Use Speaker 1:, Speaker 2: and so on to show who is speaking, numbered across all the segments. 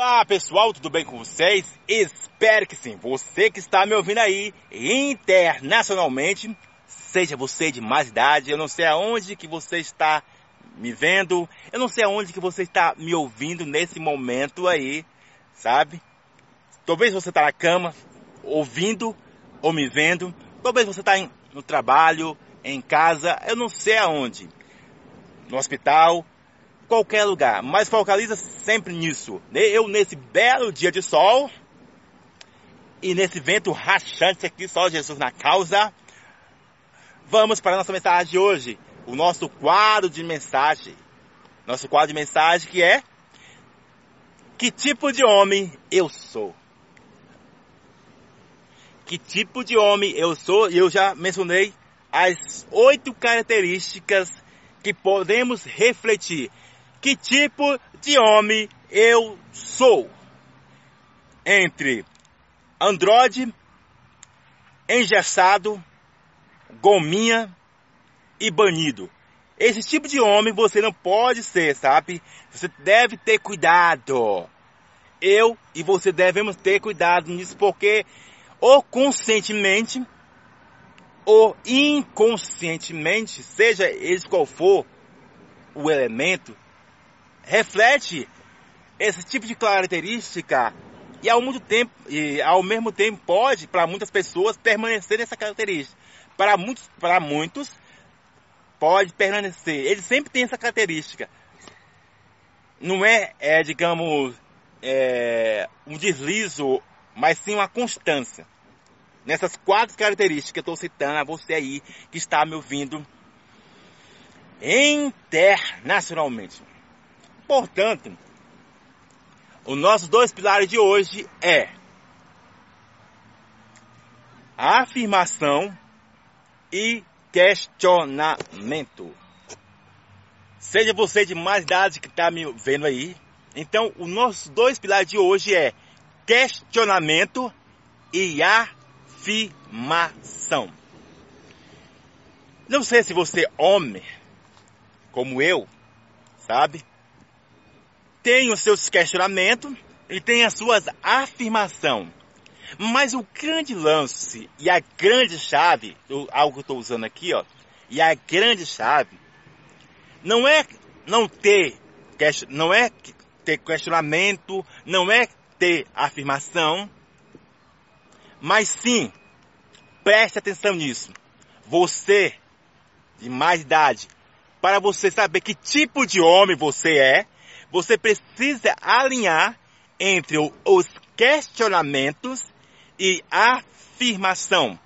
Speaker 1: Olá pessoal, tudo bem com vocês? Espero que sim. Você que está me ouvindo aí internacionalmente, seja você de mais idade, eu não sei aonde que você está me vendo, eu não sei aonde que você está me ouvindo nesse momento aí, sabe? Talvez você está na cama, ouvindo ou me vendo, talvez você está no trabalho, em casa, eu não sei aonde, no hospital, qualquer lugar, mas focaliza sempre nisso. Eu nesse belo dia de sol e nesse vento rachante aqui, só Jesus na causa. Vamos para a nossa mensagem de hoje, o nosso quadro de mensagem. Nosso quadro de mensagem que é Que tipo de homem eu sou? Que tipo de homem eu sou? Eu já mencionei as oito características que podemos refletir que tipo de homem eu sou. Entre androide, engessado, gominha e banido. Esse tipo de homem você não pode ser, sabe? Você deve ter cuidado. Eu e você devemos ter cuidado nisso porque ou conscientemente ou inconscientemente, seja ele qual for o elemento, reflete esse tipo de característica e ao mesmo tempo, e ao mesmo tempo pode para muitas pessoas permanecer nessa característica. Para muitos, para muitos pode permanecer. Ele sempre tem essa característica. Não é, é digamos, é, um deslizo, mas sim uma constância. Nessas quatro características que eu estou citando a você aí que está me ouvindo internacionalmente. Portanto, os nossos dois pilares de hoje é afirmação e questionamento. Seja você de mais idade que está me vendo aí, então os nossos dois pilares de hoje é questionamento e afirmação. Não sei se você homem, como eu, sabe? Tem os seus questionamentos e tem as suas afirmações. Mas o grande lance e a grande chave, algo que eu estou usando aqui, ó, e a grande chave, não é não ter, não é ter questionamento, não é ter afirmação, mas sim, preste atenção nisso. Você, de mais idade, para você saber que tipo de homem você é, você precisa alinhar entre os questionamentos e afirmação.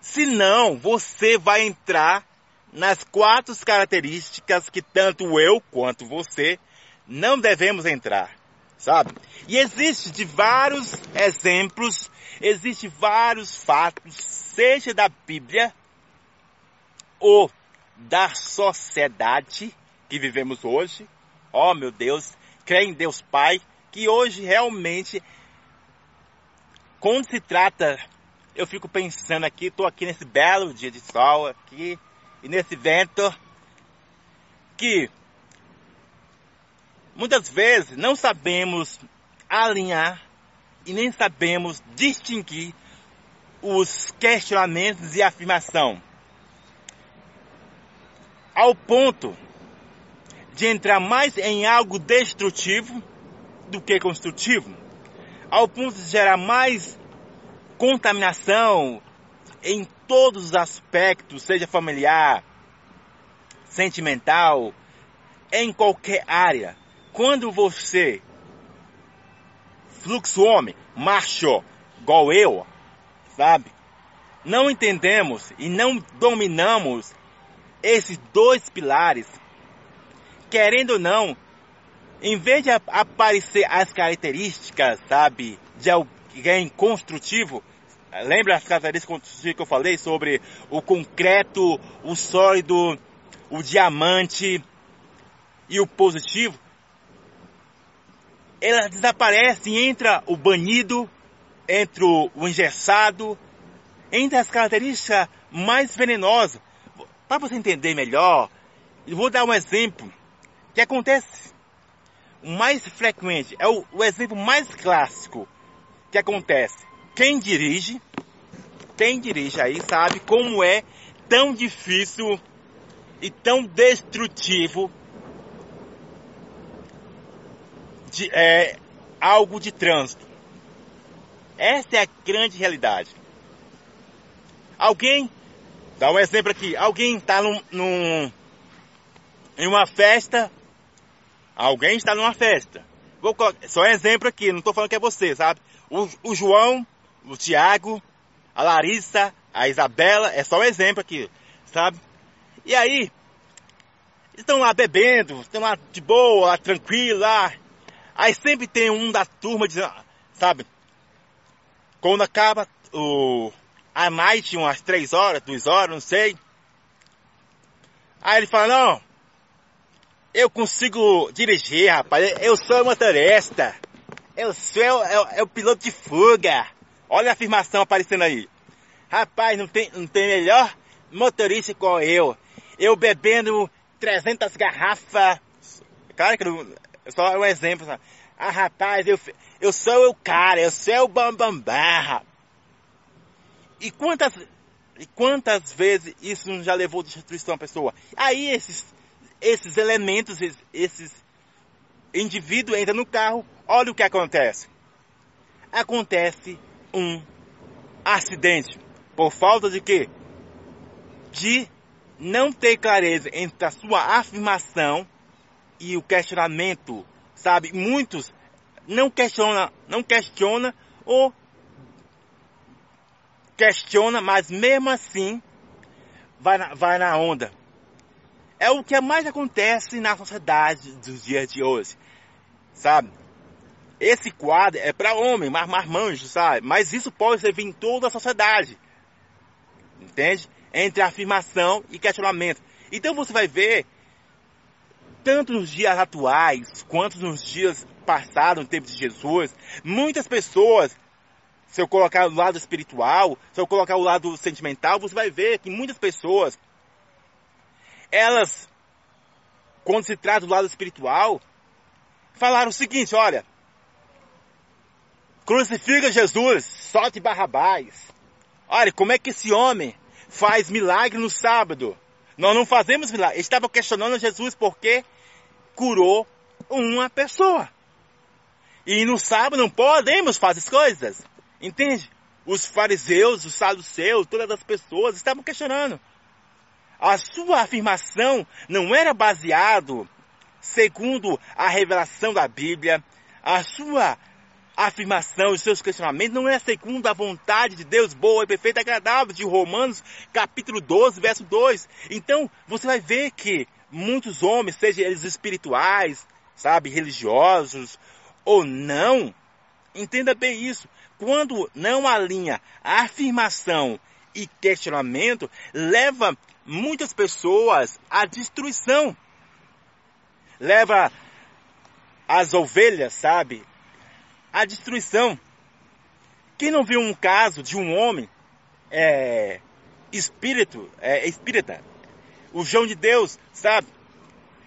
Speaker 1: Senão, você vai entrar nas quatro características que tanto eu quanto você não devemos entrar, sabe? E existe de vários exemplos, existe vários fatos, seja da Bíblia ou da sociedade que vivemos hoje, ó oh, meu Deus, crê em Deus Pai, que hoje realmente, quando se trata, eu fico pensando aqui, estou aqui nesse belo dia de sol aqui, e nesse vento, que muitas vezes não sabemos alinhar e nem sabemos distinguir os questionamentos e afirmação. Ao ponto de entrar mais em algo destrutivo do que construtivo, ao ponto de gerar mais contaminação em todos os aspectos, seja familiar, sentimental, em qualquer área. Quando você, fluxo homem, macho, igual eu, sabe? Não entendemos e não dominamos esses dois pilares querendo ou não, em vez de aparecer as características, sabe, de alguém construtivo, lembra as características construtivas que eu falei sobre o concreto, o sólido, o diamante e o positivo? Ela desaparece e entra o banido, entre o engessado, entre as características mais venenosas. Para você entender melhor, eu vou dar um exemplo que acontece? o mais frequente, é o, o exemplo mais clássico que acontece. Quem dirige, quem dirige aí sabe como é tão difícil e tão destrutivo de, é, algo de trânsito. Essa é a grande realidade. Alguém, dá um exemplo aqui, alguém está num, num, em uma festa, alguém está numa festa. Vou, só um exemplo aqui, não estou falando que é você, sabe? O, o João, o Tiago, a Larissa, a Isabela, é só um exemplo aqui, sabe? E aí, estão lá bebendo, estão lá de boa, lá, tranquilo, lá. Aí sempre tem um da turma dizendo, sabe? Quando acaba o, a night, umas três horas, duas horas, não sei. Aí ele fala, não, eu consigo dirigir, rapaz, eu sou motorista. Eu sou é, é o piloto de fuga. Olha a afirmação aparecendo aí. Rapaz, não tem, não tem melhor motorista igual eu. Eu bebendo 300 garrafas. Claro que não, só um exemplo. Sabe? Ah, rapaz, eu, eu sou o cara, eu sou o bambambam. Bam, e quantas, e quantas vezes isso já levou destruição à pessoa? Aí esses, esses elementos, esses, indivíduos entram no carro, olha o que acontece. Acontece um acidente. Por falta de quê? De não ter clareza entre a sua afirmação e o questionamento, sabe? Muitos não questiona, não questiona ou questiona, mas mesmo assim vai na, vai na onda. É o que mais acontece na sociedade dos dias de hoje, sabe? Esse quadro é para homem, mas marmanjo, sabe? Mas isso pode servir em toda a sociedade, entende? entre afirmação e questionamento. Então você vai ver, tanto nos dias atuais, quanto nos dias passados, no tempo de Jesus, muitas pessoas, se eu colocar o lado espiritual, se eu colocar o lado sentimental, você vai ver que muitas pessoas, elas, quando se trata do lado espiritual, falaram o seguinte, olha, crucifica Jesus, solte Barrabás. Olha, como é que esse homem faz milagre no sábado. Nós não fazemos milagre. Estava questionando Jesus porque curou uma pessoa. E no sábado não podemos fazer as coisas. Entende? Os fariseus, os saduceus, todas as pessoas estavam questionando. A sua afirmação não era baseado segundo a revelação da Bíblia. A sua afirmação e seus questionamentos não é segundo a vontade de Deus boa e perfeita e agradável de Romanos capítulo 12, verso 2. Então, você vai ver que muitos homens, sejam eles espirituais, sabe, religiosos ou não, entenda bem isso. Quando não alinha a afirmação e questionamento, leva muitas pessoas à destruição. Leva as ovelhas, sabe, a destruição. Quem não viu um caso de um homem é, espírito, é, espírita, o João de Deus, sabe?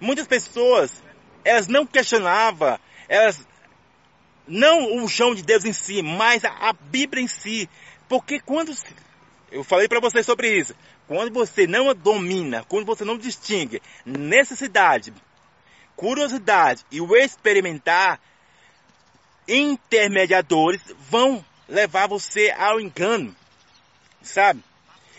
Speaker 1: Muitas pessoas, elas não questionavam, elas não o João de Deus em si, mas a, a Bíblia em si. Porque quando eu falei para vocês sobre isso, quando você não domina, quando você não distingue necessidade, curiosidade e o experimentar, intermediadores vão levar você ao engano, sabe?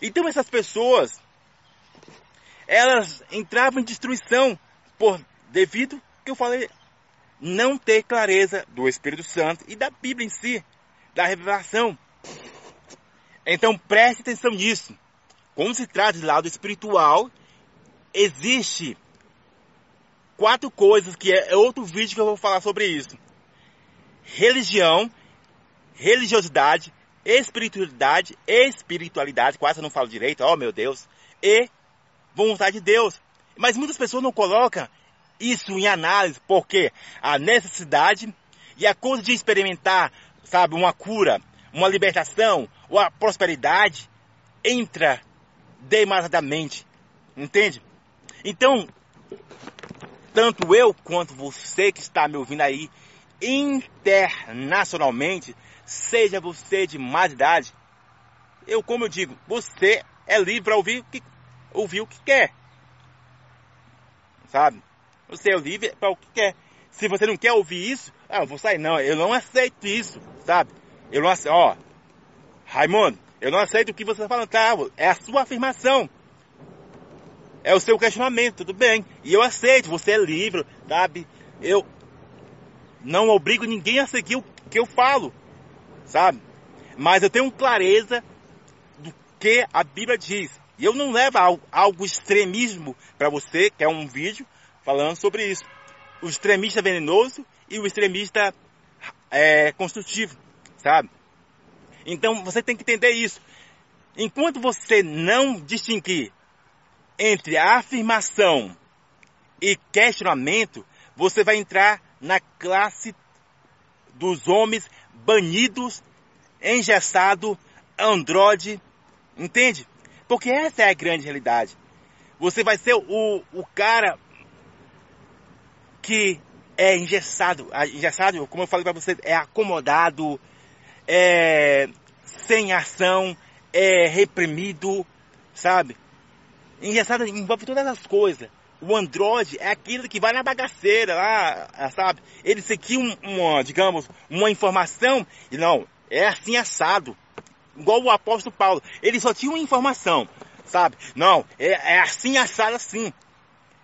Speaker 1: Então essas pessoas, elas entravam em destruição por devido que eu falei não ter clareza do Espírito Santo e da Bíblia em si, da revelação. Então preste atenção nisso. Quando se trata de lado espiritual, existe quatro coisas que é outro vídeo que eu vou falar sobre isso religião, religiosidade, espiritualidade, espiritualidade, quase eu não falo direito, oh meu Deus, e vontade de Deus. Mas muitas pessoas não colocam isso em análise, porque a necessidade e a coisa de experimentar, sabe, uma cura, uma libertação a prosperidade entra demasiadamente, entende? Então, tanto eu quanto você que está me ouvindo aí internacionalmente, seja você de mais idade, eu, como eu digo, você é livre para ouvir o que, ouvir o que quer. Sabe? Você é livre para o que quer. Se você não quer ouvir isso, ah, eu vou sair. Não, eu não aceito isso, sabe? Eu não aceito. Ó, Raimundo, eu não aceito o que você está falando. Tá, é a sua afirmação. É o seu questionamento, tudo bem. E eu aceito, você é livre, sabe? Eu não obrigo ninguém a seguir o que eu falo, sabe? Mas eu tenho clareza do que a Bíblia diz. E eu não levo algo, algo extremismo para você, que é um vídeo falando sobre isso. O extremista venenoso e o extremista é, construtivo, sabe? Então você tem que entender isso. Enquanto você não distinguir entre afirmação e questionamento, você vai entrar na classe dos homens banidos, engessado, androide, entende? Porque essa é a grande realidade. Você vai ser o, o cara que é engessado, engessado, como eu falei para você, é acomodado, é sem ação, é reprimido, sabe? Engessado envolve todas as coisas. O Android é aquilo que vai na bagaceira lá, sabe? Ele seguiu um, uma, digamos, uma informação e não, é assim assado. Igual o apóstolo Paulo. Ele só tinha uma informação, sabe? Não, é, é assim assado assim.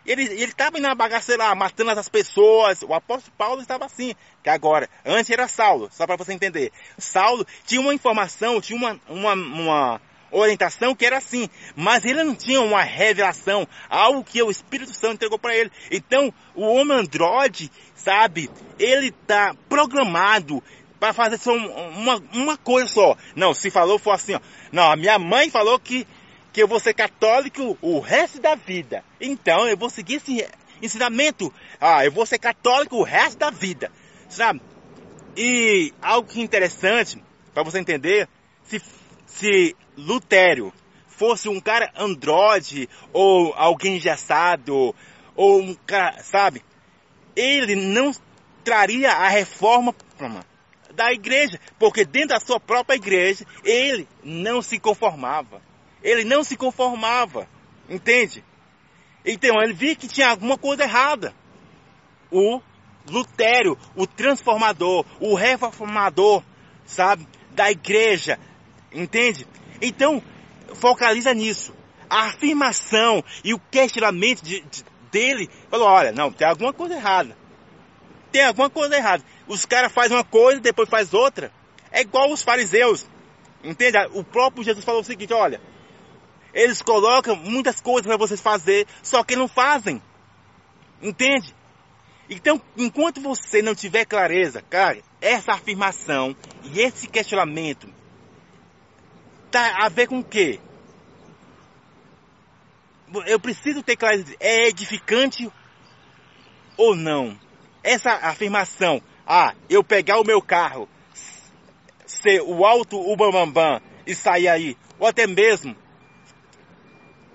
Speaker 1: Ele estava na bagaceira lá, matando as pessoas. O apóstolo Paulo estava assim. Que agora, antes era Saulo, só para você entender. Saulo tinha uma informação, tinha uma, uma, uma orientação que era assim, mas ele não tinha uma revelação, algo que o Espírito Santo entregou para ele. Então, o homem androide, sabe, ele está programado para fazer só uma, uma coisa só. Não, se falou foi assim, ó. Não, a minha mãe falou que, que eu vou ser católico o resto da vida. Então, eu vou seguir esse ensinamento. Ah, eu vou ser católico o resto da vida, sabe? E algo é interessante, para você entender, se se Lutério fosse um cara androide ou alguém engessado ou um cara, sabe? Ele não traria a reforma da igreja, porque dentro da sua própria igreja ele não se conformava. Ele não se conformava, entende? Então ele viu que tinha alguma coisa errada. O Lutério, o transformador, o reformador, sabe, da igreja, Entende? Então, focaliza nisso. A afirmação e o questionamento de, de, dele falou: olha, não, tem alguma coisa errada. Tem alguma coisa errada. Os caras fazem uma coisa, depois faz outra. É igual os fariseus. Entende? O próprio Jesus falou o seguinte: olha, eles colocam muitas coisas para vocês fazer, só que não fazem. Entende? Então, enquanto você não tiver clareza, cara, essa afirmação e esse questionamento tá a ver com o quê? Eu preciso ter clareza, é edificante ou não? Essa afirmação, ah, eu pegar o meu carro, ser o alto o bambambam e sair aí, ou até mesmo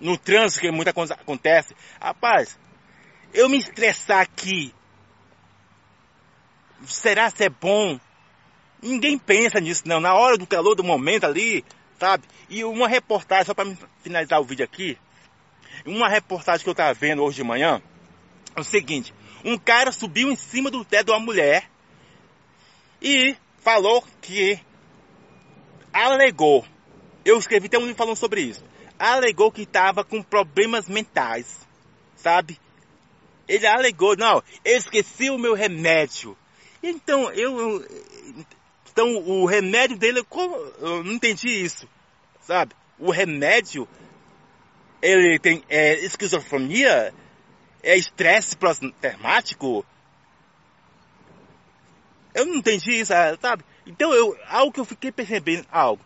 Speaker 1: no trânsito que muita coisa acontece, rapaz, eu me estressar aqui, será que é bom? Ninguém pensa nisso não, na hora do calor do momento ali, sabe? E uma reportagem, só para finalizar o vídeo aqui, uma reportagem que eu estava vendo hoje de manhã, é o seguinte, um cara subiu em cima do teto de uma mulher e falou que alegou, eu escrevi até um livro falando sobre isso, alegou que estava com problemas mentais, sabe? Ele alegou, não, eu esqueci o meu remédio. Então, eu, então o remédio dele, eu não entendi isso, sabe? O remédio, ele tem é, esquizofrenia, é estresse pós-traumático. Eu não entendi isso, sabe? Então eu, algo que eu fiquei percebendo, algo,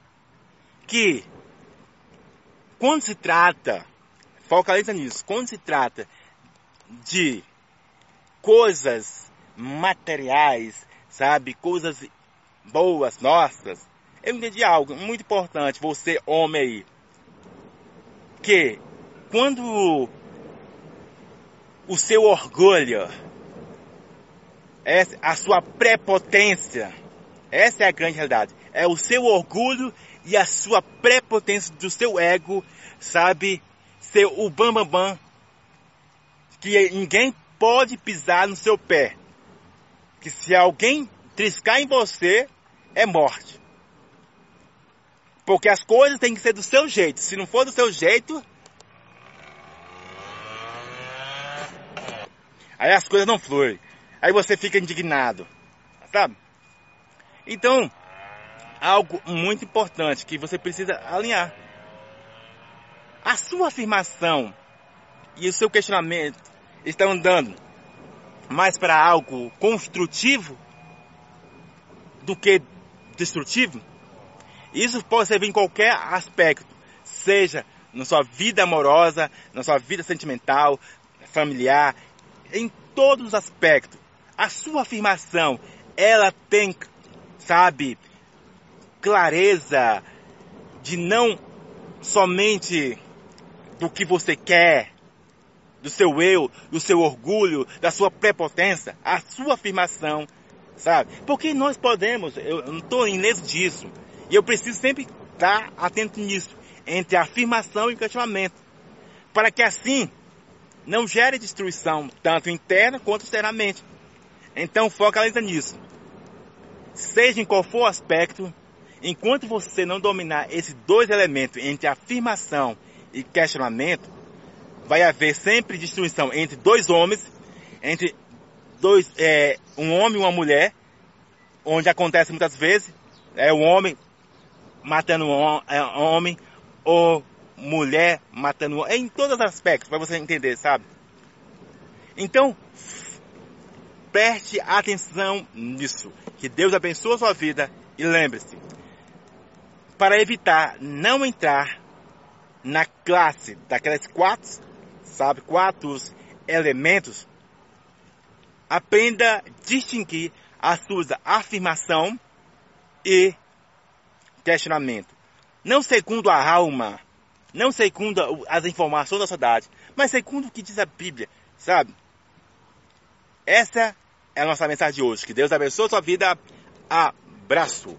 Speaker 1: que quando se trata, focaliza nisso, quando se trata de coisas materiais, sabe, coisas boas, nossas, eu entendi algo muito importante, você homem aí, que quando o seu orgulho, a sua prepotência. Essa é a grande realidade. É o seu orgulho e a sua prepotência do seu ego, sabe? Ser o bambambam bam, bam, que ninguém pode pisar no seu pé. Que se alguém triscar em você, é morte. Porque as coisas têm que ser do seu jeito. Se não for do seu jeito, aí as coisas não fluem. Aí você fica indignado. Sabe? Então, algo muito importante que você precisa alinhar. A sua afirmação e o seu questionamento estão andando mais para algo construtivo do que destrutivo? Isso pode servir em qualquer aspecto, seja na sua vida amorosa, na sua vida sentimental, familiar, em todos os aspectos. A sua afirmação, ela tem, sabe, clareza de não somente do que você quer, do seu eu, do seu orgulho, da sua prepotência, a sua afirmação, sabe? Porque nós podemos, eu não estou ileso disso, e eu preciso sempre estar atento nisso, entre afirmação e questionamento. Para que assim não gere destruição, tanto interna quanto externamente. Então focaliza nisso. Seja em qual for o aspecto, enquanto você não dominar esses dois elementos entre afirmação e questionamento, vai haver sempre destruição entre dois homens, entre dois, é, um homem e uma mulher, onde acontece muitas vezes, é o homem matando um é, homem ou mulher matando homem, em todos os aspectos, para você entender, sabe? Então, preste atenção nisso. Que Deus abençoe a sua vida e lembre-se, para evitar não entrar na classe daquelas quatro, sabe, quatro elementos, aprenda a distinguir a sua afirmação e questionamento. Não segundo a alma, não segundo as informações da sociedade, mas segundo o que diz a Bíblia, sabe? Essa é a nossa mensagem de hoje. Que Deus abençoe a sua vida. Abraço.